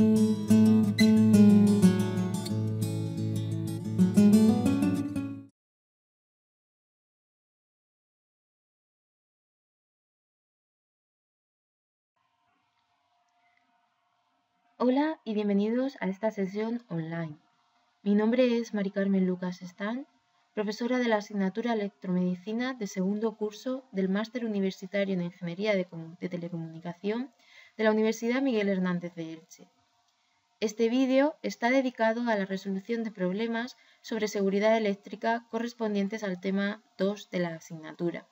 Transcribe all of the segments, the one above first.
Hola y bienvenidos a esta sesión online. Mi nombre es Mari Carmen Lucas Están, profesora de la asignatura Electromedicina de segundo curso del Máster Universitario en Ingeniería de, Telecomunicación de la Universidad Miguel Hernández de Elche. Este vídeo está dedicado a la resolución de problemas sobre seguridad eléctrica correspondientes al tema 2 de la asignatura.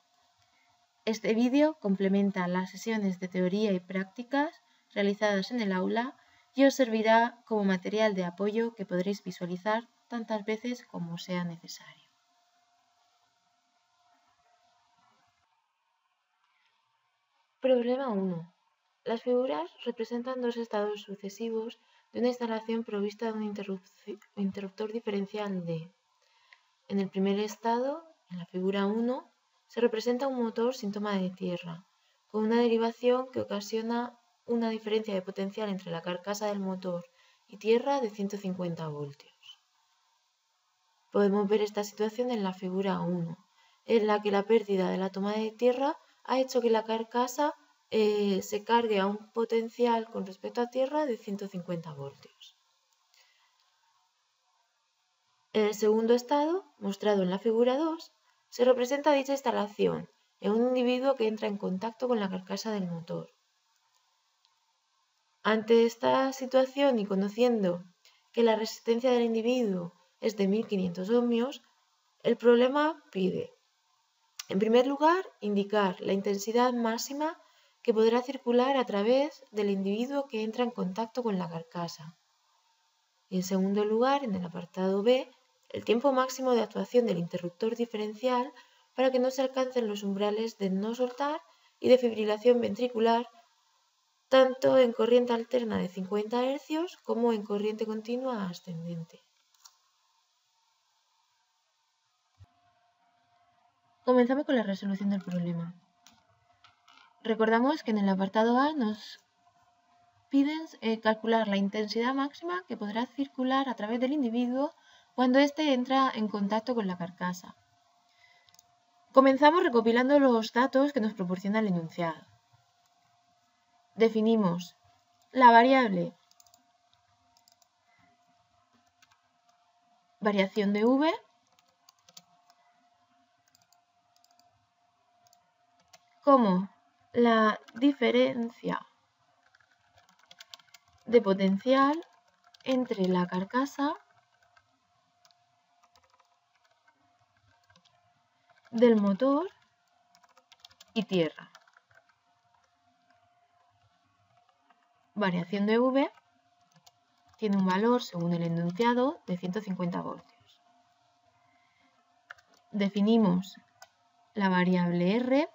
Este vídeo complementa las sesiones de teoría y prácticas realizadas en el aula y os servirá como material de apoyo que podréis visualizar tantas veces como sea necesario. Problema 1. Las figuras representan dos estados sucesivos de una instalación provista de un interruptor diferencial D. En el primer estado, en la figura 1, se representa un motor sin toma de tierra, con una derivación que ocasiona una diferencia de potencial entre la carcasa del motor y tierra de 150 voltios. Podemos ver esta situación en la figura 1, en la que la pérdida de la toma de tierra ha hecho que la carcasa eh, se cargue a un potencial con respecto a tierra de 150 voltios. En el segundo estado, mostrado en la figura 2, se representa dicha instalación en un individuo que entra en contacto con la carcasa del motor. Ante esta situación y conociendo que la resistencia del individuo es de 1500 ohmios, el problema pide, en primer lugar, indicar la intensidad máxima que podrá circular a través del individuo que entra en contacto con la carcasa. Y en segundo lugar, en el apartado B, el tiempo máximo de actuación del interruptor diferencial para que no se alcancen los umbrales de no soltar y de fibrilación ventricular tanto en corriente alterna de 50 Hz como en corriente continua ascendente. Comenzamos con la resolución del problema. Recordamos que en el apartado A nos piden eh, calcular la intensidad máxima que podrá circular a través del individuo cuando éste entra en contacto con la carcasa. Comenzamos recopilando los datos que nos proporciona el enunciado definimos la variable variación de v como la diferencia de potencial entre la carcasa del motor y tierra. variación de V tiene un valor, según el enunciado, de 150 voltios. Definimos la variable R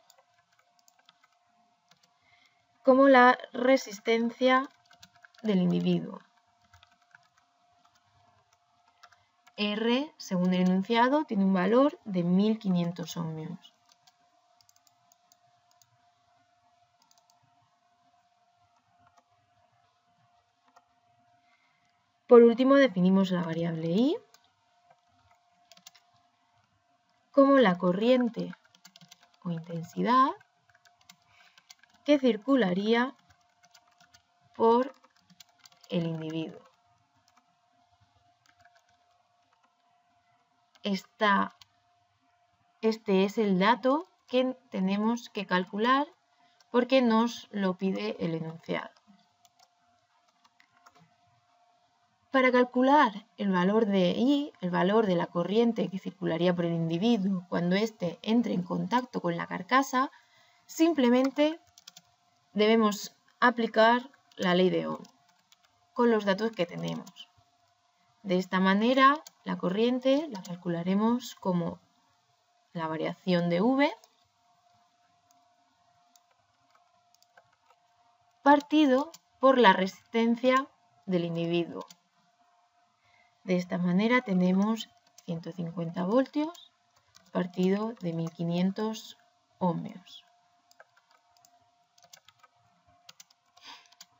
como la resistencia del individuo. R, según el enunciado, tiene un valor de 1500 ohmios. Por último, definimos la variable I como la corriente o intensidad que circularía por el individuo. este es el dato que tenemos que calcular porque nos lo pide el enunciado. Para calcular el valor de I, el valor de la corriente que circularía por el individuo cuando éste entre en contacto con la carcasa, simplemente debemos aplicar la ley de Ohm con los datos que tenemos. De esta manera, la corriente la calcularemos como la variación de V partido por la resistencia del individuo. De esta manera tenemos 150 voltios partido de 1500 ohmios.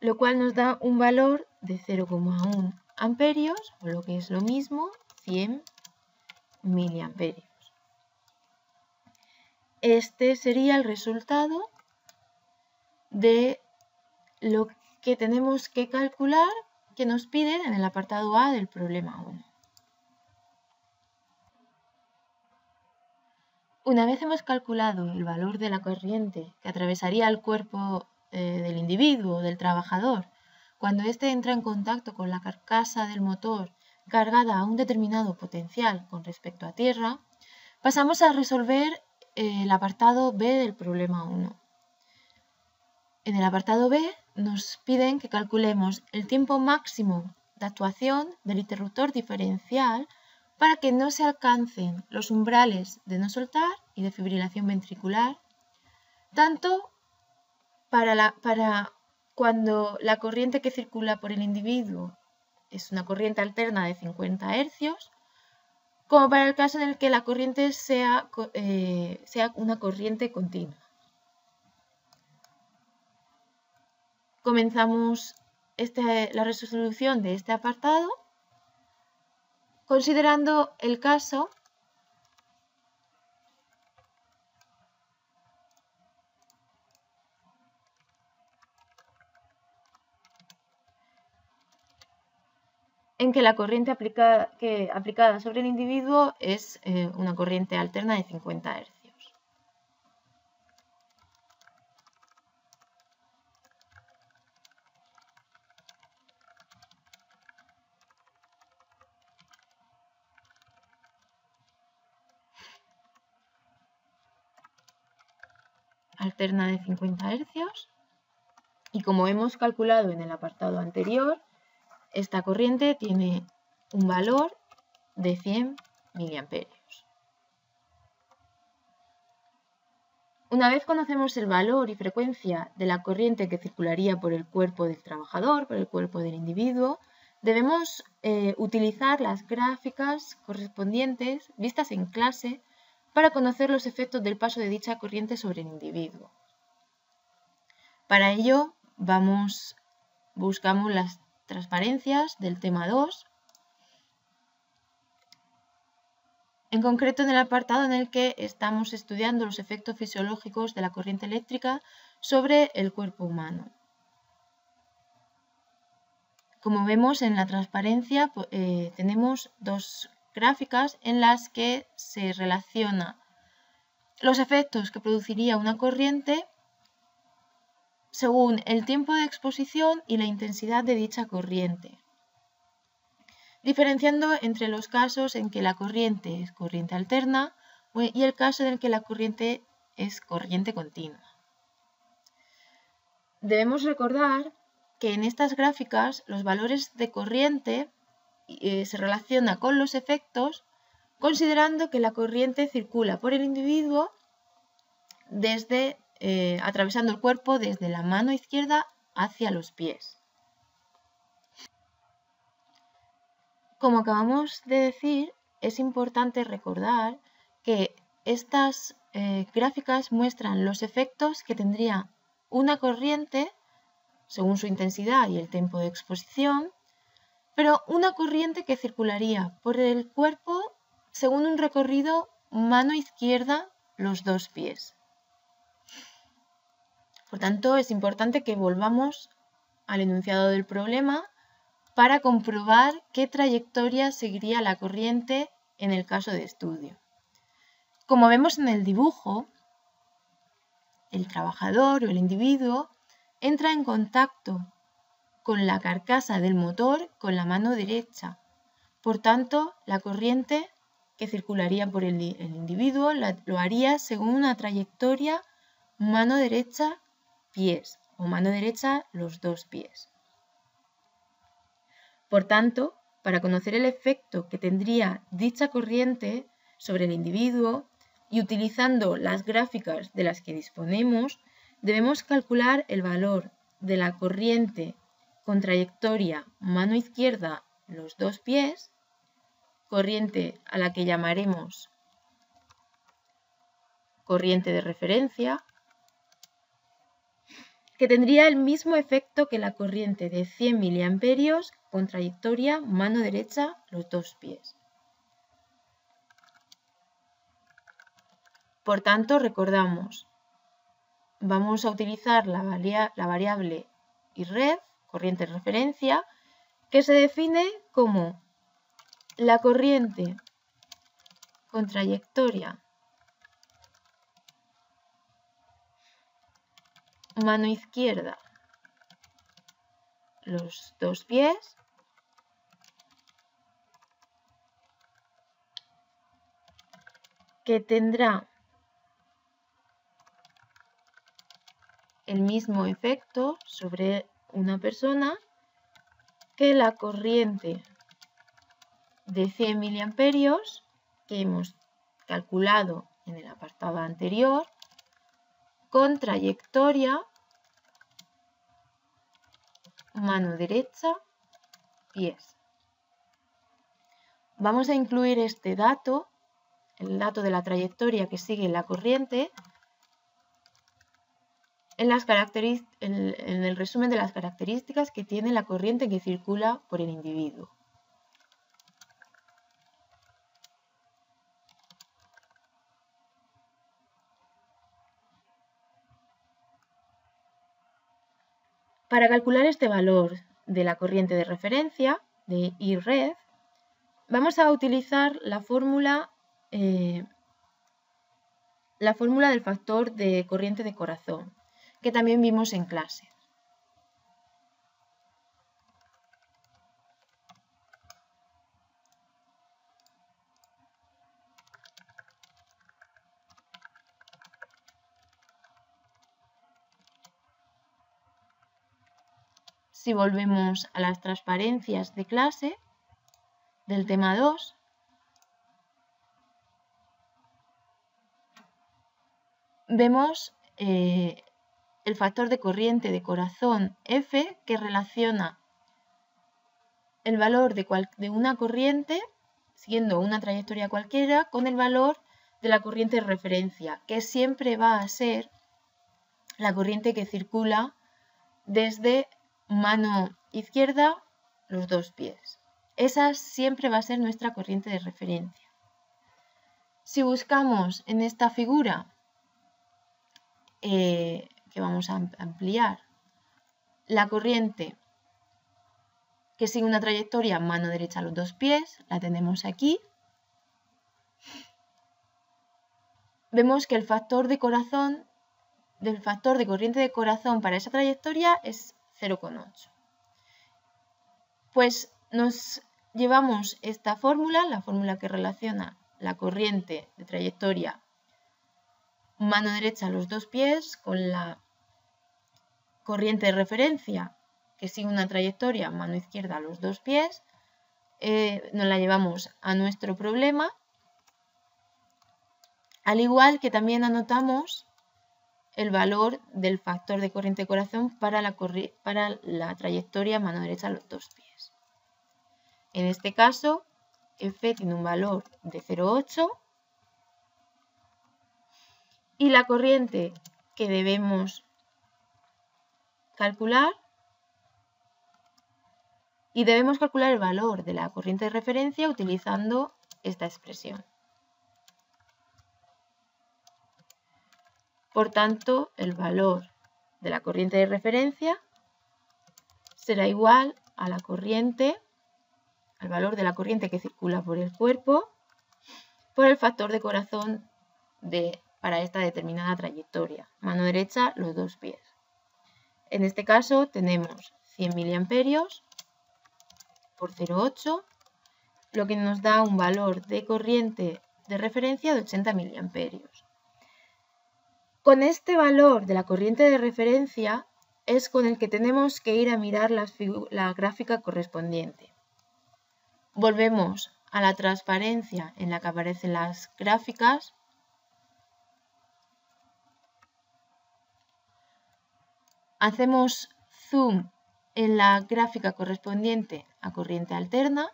Lo cual nos da un valor de 0,1 amperios, o lo que es lo mismo, 100 miliamperios. Este sería el resultado de lo que tenemos que calcular que nos piden en el apartado A del problema 1. Una vez hemos calculado el valor de la corriente que atravesaría el cuerpo eh, del individuo, del trabajador, cuando éste entra en contacto con la carcasa del motor cargada a un determinado potencial con respecto a tierra, pasamos a resolver eh, el apartado B del problema 1. En el apartado B nos piden que calculemos el tiempo máximo de actuación del interruptor diferencial para que no se alcancen los umbrales de no soltar y de fibrilación ventricular, tanto para, cuando la corriente que circula por el individuo es una corriente alterna de 50 Hz, como para el caso en el que la corriente sea, eh, sea una corriente continua. Comenzamos este, la resolución de este apartado considerando el caso en que la corriente aplicada, aplicada sobre el individuo es eh, una corriente alterna de 50 Hz. alterna de 50 Hz y como hemos calculado en el apartado anterior, esta corriente tiene un valor de 100 miliamperios. Una vez conocemos el valor y frecuencia de la corriente que circularía por el cuerpo del trabajador, por el cuerpo del individuo, debemos eh, utilizar las gráficas correspondientes vistas en clase para conocer los efectos del paso de dicha corriente sobre el individuo. Para ello, vamos, buscamos las transparencias del tema 2, en concreto en el apartado en el que estamos estudiando los efectos fisiológicos de la corriente eléctrica sobre el cuerpo humano. Como vemos en la transparencia, eh, tenemos dos gráficas en las que se relaciona los efectos que produciría una corriente según el tiempo de exposición y la intensidad de dicha corriente, diferenciando entre los casos en que la corriente es corriente alterna y el caso en el que la corriente es corriente continua. Debemos recordar que en estas gráficas los valores de corriente eh, se relaciona con los efectos considerando que la corriente circula por el individuo desde, eh, atravesando el cuerpo desde la mano izquierda hacia los pies. Como acabamos de decir, es importante recordar que estas eh, gráficas muestran los efectos que tendría una corriente según su intensidad y el tiempo de exposición pero una corriente que circularía por el cuerpo según un recorrido mano izquierda los dos pies. Por tanto, es importante que volvamos al enunciado del problema para comprobar qué trayectoria seguiría la corriente en el caso de estudio. Como vemos en el dibujo, el trabajador o el individuo entra en contacto con la carcasa del motor con la mano derecha. Por tanto, la corriente que circularía por el, individuo lo haría según una trayectoria mano derecha pies o mano derecha los dos pies. Por tanto, para conocer el efecto que tendría dicha corriente sobre el individuo y utilizando las gráficas de las que disponemos, debemos calcular el valor de la corriente con trayectoria mano izquierda los dos pies, corriente a la que llamaremos corriente de referencia, que tendría el mismo efecto que la corriente de 100 mA con trayectoria mano derecha los dos pies. Por tanto, recordamos, vamos a utilizar la, variable red corriente de referencia, que se define como la corriente con trayectoria mano izquierda los dos pies que tendrá el mismo efecto sobre una persona que la corriente de 100 miliamperios que hemos calculado en el apartado anterior con trayectoria mano derecha pies. Vamos a incluir este dato, el dato de la trayectoria que sigue la corriente, en, el resumen de las características que tiene la corriente que circula por el individuo. Para calcular este valor de la corriente de referencia, de IRED, vamos a utilizar la fórmula, eh, la fórmula del factor de corriente de corazón, que también vimos en clase. Si volvemos a las transparencias de clase del tema 2, vemos eh, el factor de corriente de corazón F que relaciona el valor de, de, una corriente, siguiendo una trayectoria cualquiera, con el valor de la corriente de referencia, que siempre va a ser la corriente que circula desde mano izquierda, los dos pies. Esa siempre va a ser nuestra corriente de referencia. Si buscamos en esta figura, eh, que vamos a ampliar, la corriente que sigue una trayectoria mano derecha a los dos pies, la tenemos aquí. Vemos que el factor de corazón, del factor de corriente de corazón para esa trayectoria es 0,8. Pues nos llevamos esta fórmula, la fórmula que relaciona la corriente de trayectoria mano derecha a los dos pies con la corriente de referencia que sigue una trayectoria mano izquierda a los dos pies, eh, nos la llevamos a nuestro problema, al igual que también anotamos el valor del factor de corriente de corazón para la, para la trayectoria mano derecha a los dos pies. En este caso, F tiene un valor de 0,8 y la corriente que debemos calcular y debemos calcular el valor de la corriente de referencia utilizando esta expresión. Por tanto, el valor de la corriente de referencia será igual a la corriente, al valor de la corriente que circula por el cuerpo, por el factor de corazón de, para esta determinada trayectoria. Mano derecha, los dos pies. En este caso tenemos 100 miliamperios por 0,8, lo que nos da un valor de corriente de referencia de 80 miliamperios. Con este valor de la corriente de referencia es con el que tenemos que ir a mirar la, gráfica correspondiente. Volvemos a la transparencia en la que aparecen las gráficas. Hacemos zoom en la gráfica correspondiente a corriente alterna.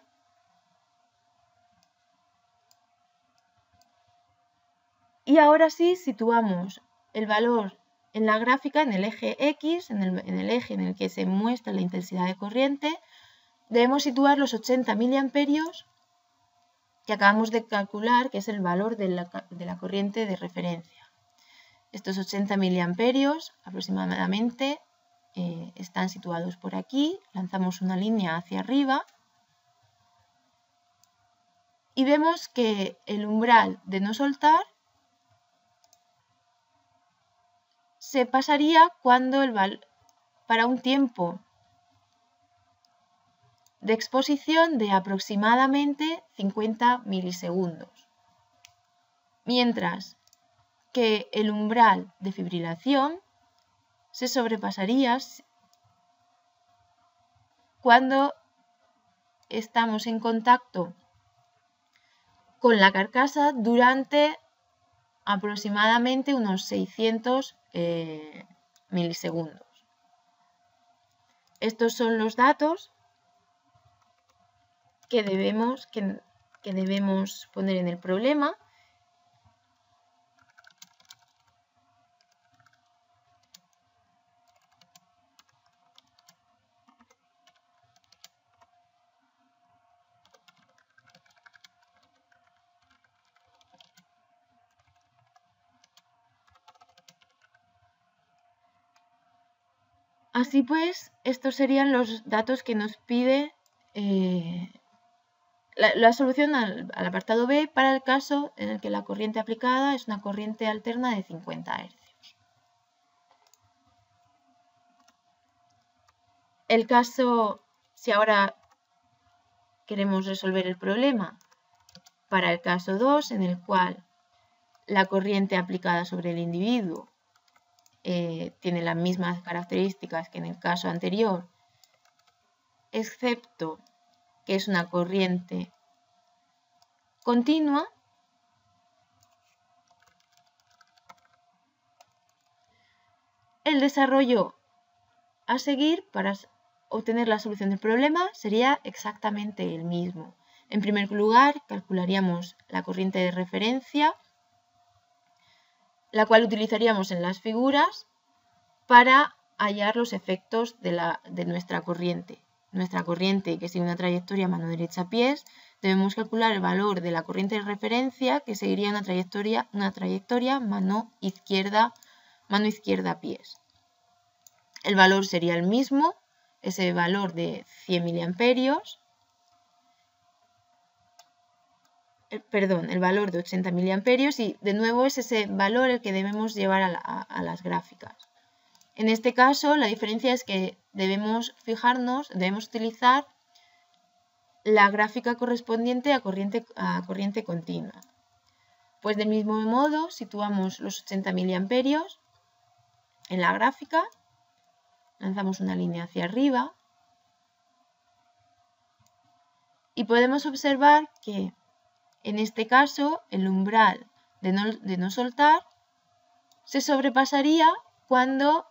Y ahora sí situamos el valor en la gráfica, en el eje X, en el, eje en el que se muestra la intensidad de corriente, debemos situar los 80 miliamperios que acabamos de calcular, que es el valor de la, corriente de referencia. Estos 80 miliamperios aproximadamente eh, están situados por aquí, lanzamos una línea hacia arriba y vemos que el umbral de no soltar se pasaría cuando el para un tiempo de exposición de aproximadamente 50 milisegundos. Mientras que el umbral de fibrilación se sobrepasaría cuando estamos en contacto con la carcasa durante aproximadamente unos 600 eh, milisegundos. Estos son los datos que debemos, que, que debemos poner en el problema Así pues, estos serían los datos que nos pide eh, la, solución al, apartado B para el caso en el que la corriente aplicada es una corriente alterna de 50 Hz. El caso, si ahora queremos resolver el problema, para el caso 2, en el cual la corriente aplicada sobre el individuo eh, tiene las mismas características que en el caso anterior, excepto que es una corriente continua, el desarrollo a seguir para obtener la solución del problema sería exactamente el mismo. En primer lugar, calcularíamos la corriente de referencia la cual utilizaríamos en las figuras para hallar los efectos de, nuestra corriente. Nuestra corriente que sigue una trayectoria mano derecha pies, debemos calcular el valor de la corriente de referencia que seguiría una trayectoria, una trayectoria mano izquierda, mano izquierda pies. El valor sería el mismo, ese valor de 100 miliamperios, Eh, perdón, el valor de 80 miliamperios y de nuevo es ese valor el que debemos llevar a, las gráficas. En este caso, la diferencia es que debemos fijarnos, debemos utilizar la gráfica correspondiente a corriente, a corriente continua. Pues del mismo modo, situamos los 80 miliamperios en la gráfica, lanzamos una línea hacia arriba y podemos observar que en este caso, el umbral de no, soltar se sobrepasaría cuando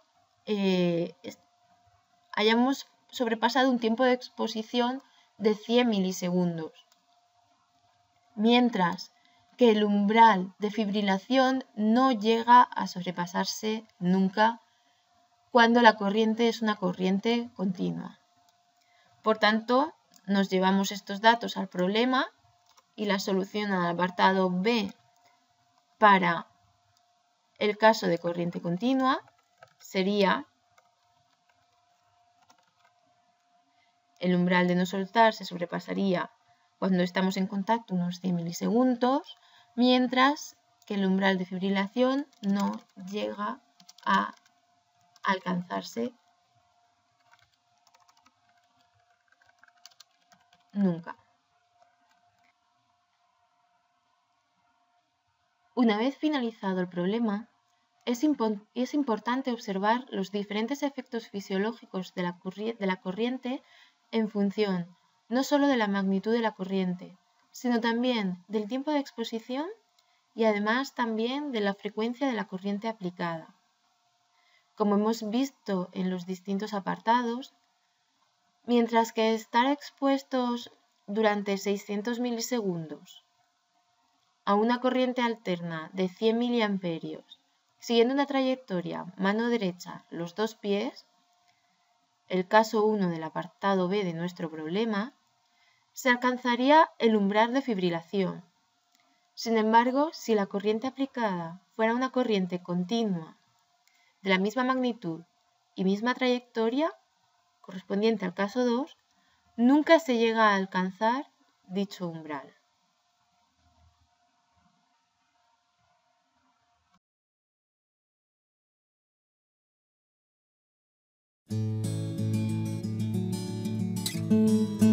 eh, hayamos sobrepasado un tiempo de exposición de 100 milisegundos. Mientras que el umbral de fibrilación no llega a sobrepasarse nunca cuando la corriente es una corriente continua. Por tanto, nos llevamos estos datos al problema y la solución al apartado B para el caso de corriente continua sería el umbral de no soltar se sobrepasaría cuando estamos en contacto unos 100 milisegundos, mientras que el umbral de fibrilación no llega a alcanzarse nunca. Una vez finalizado el problema, es, importante observar los diferentes efectos fisiológicos de la, de la corriente en función no solo de la magnitud de la corriente, sino también del tiempo de exposición y además también de la frecuencia de la corriente aplicada. Como hemos visto en los distintos apartados, mientras que estar expuestos durante 600 milisegundos a una corriente alterna de 100 miliamperios Siguiendo una trayectoria mano derecha los dos pies, el caso 1 del apartado B de nuestro problema, se alcanzaría el umbral de fibrilación. Sin embargo, si la corriente aplicada fuera una corriente continua de la misma magnitud y misma trayectoria, correspondiente al caso 2, nunca se llega a alcanzar dicho umbral. thank you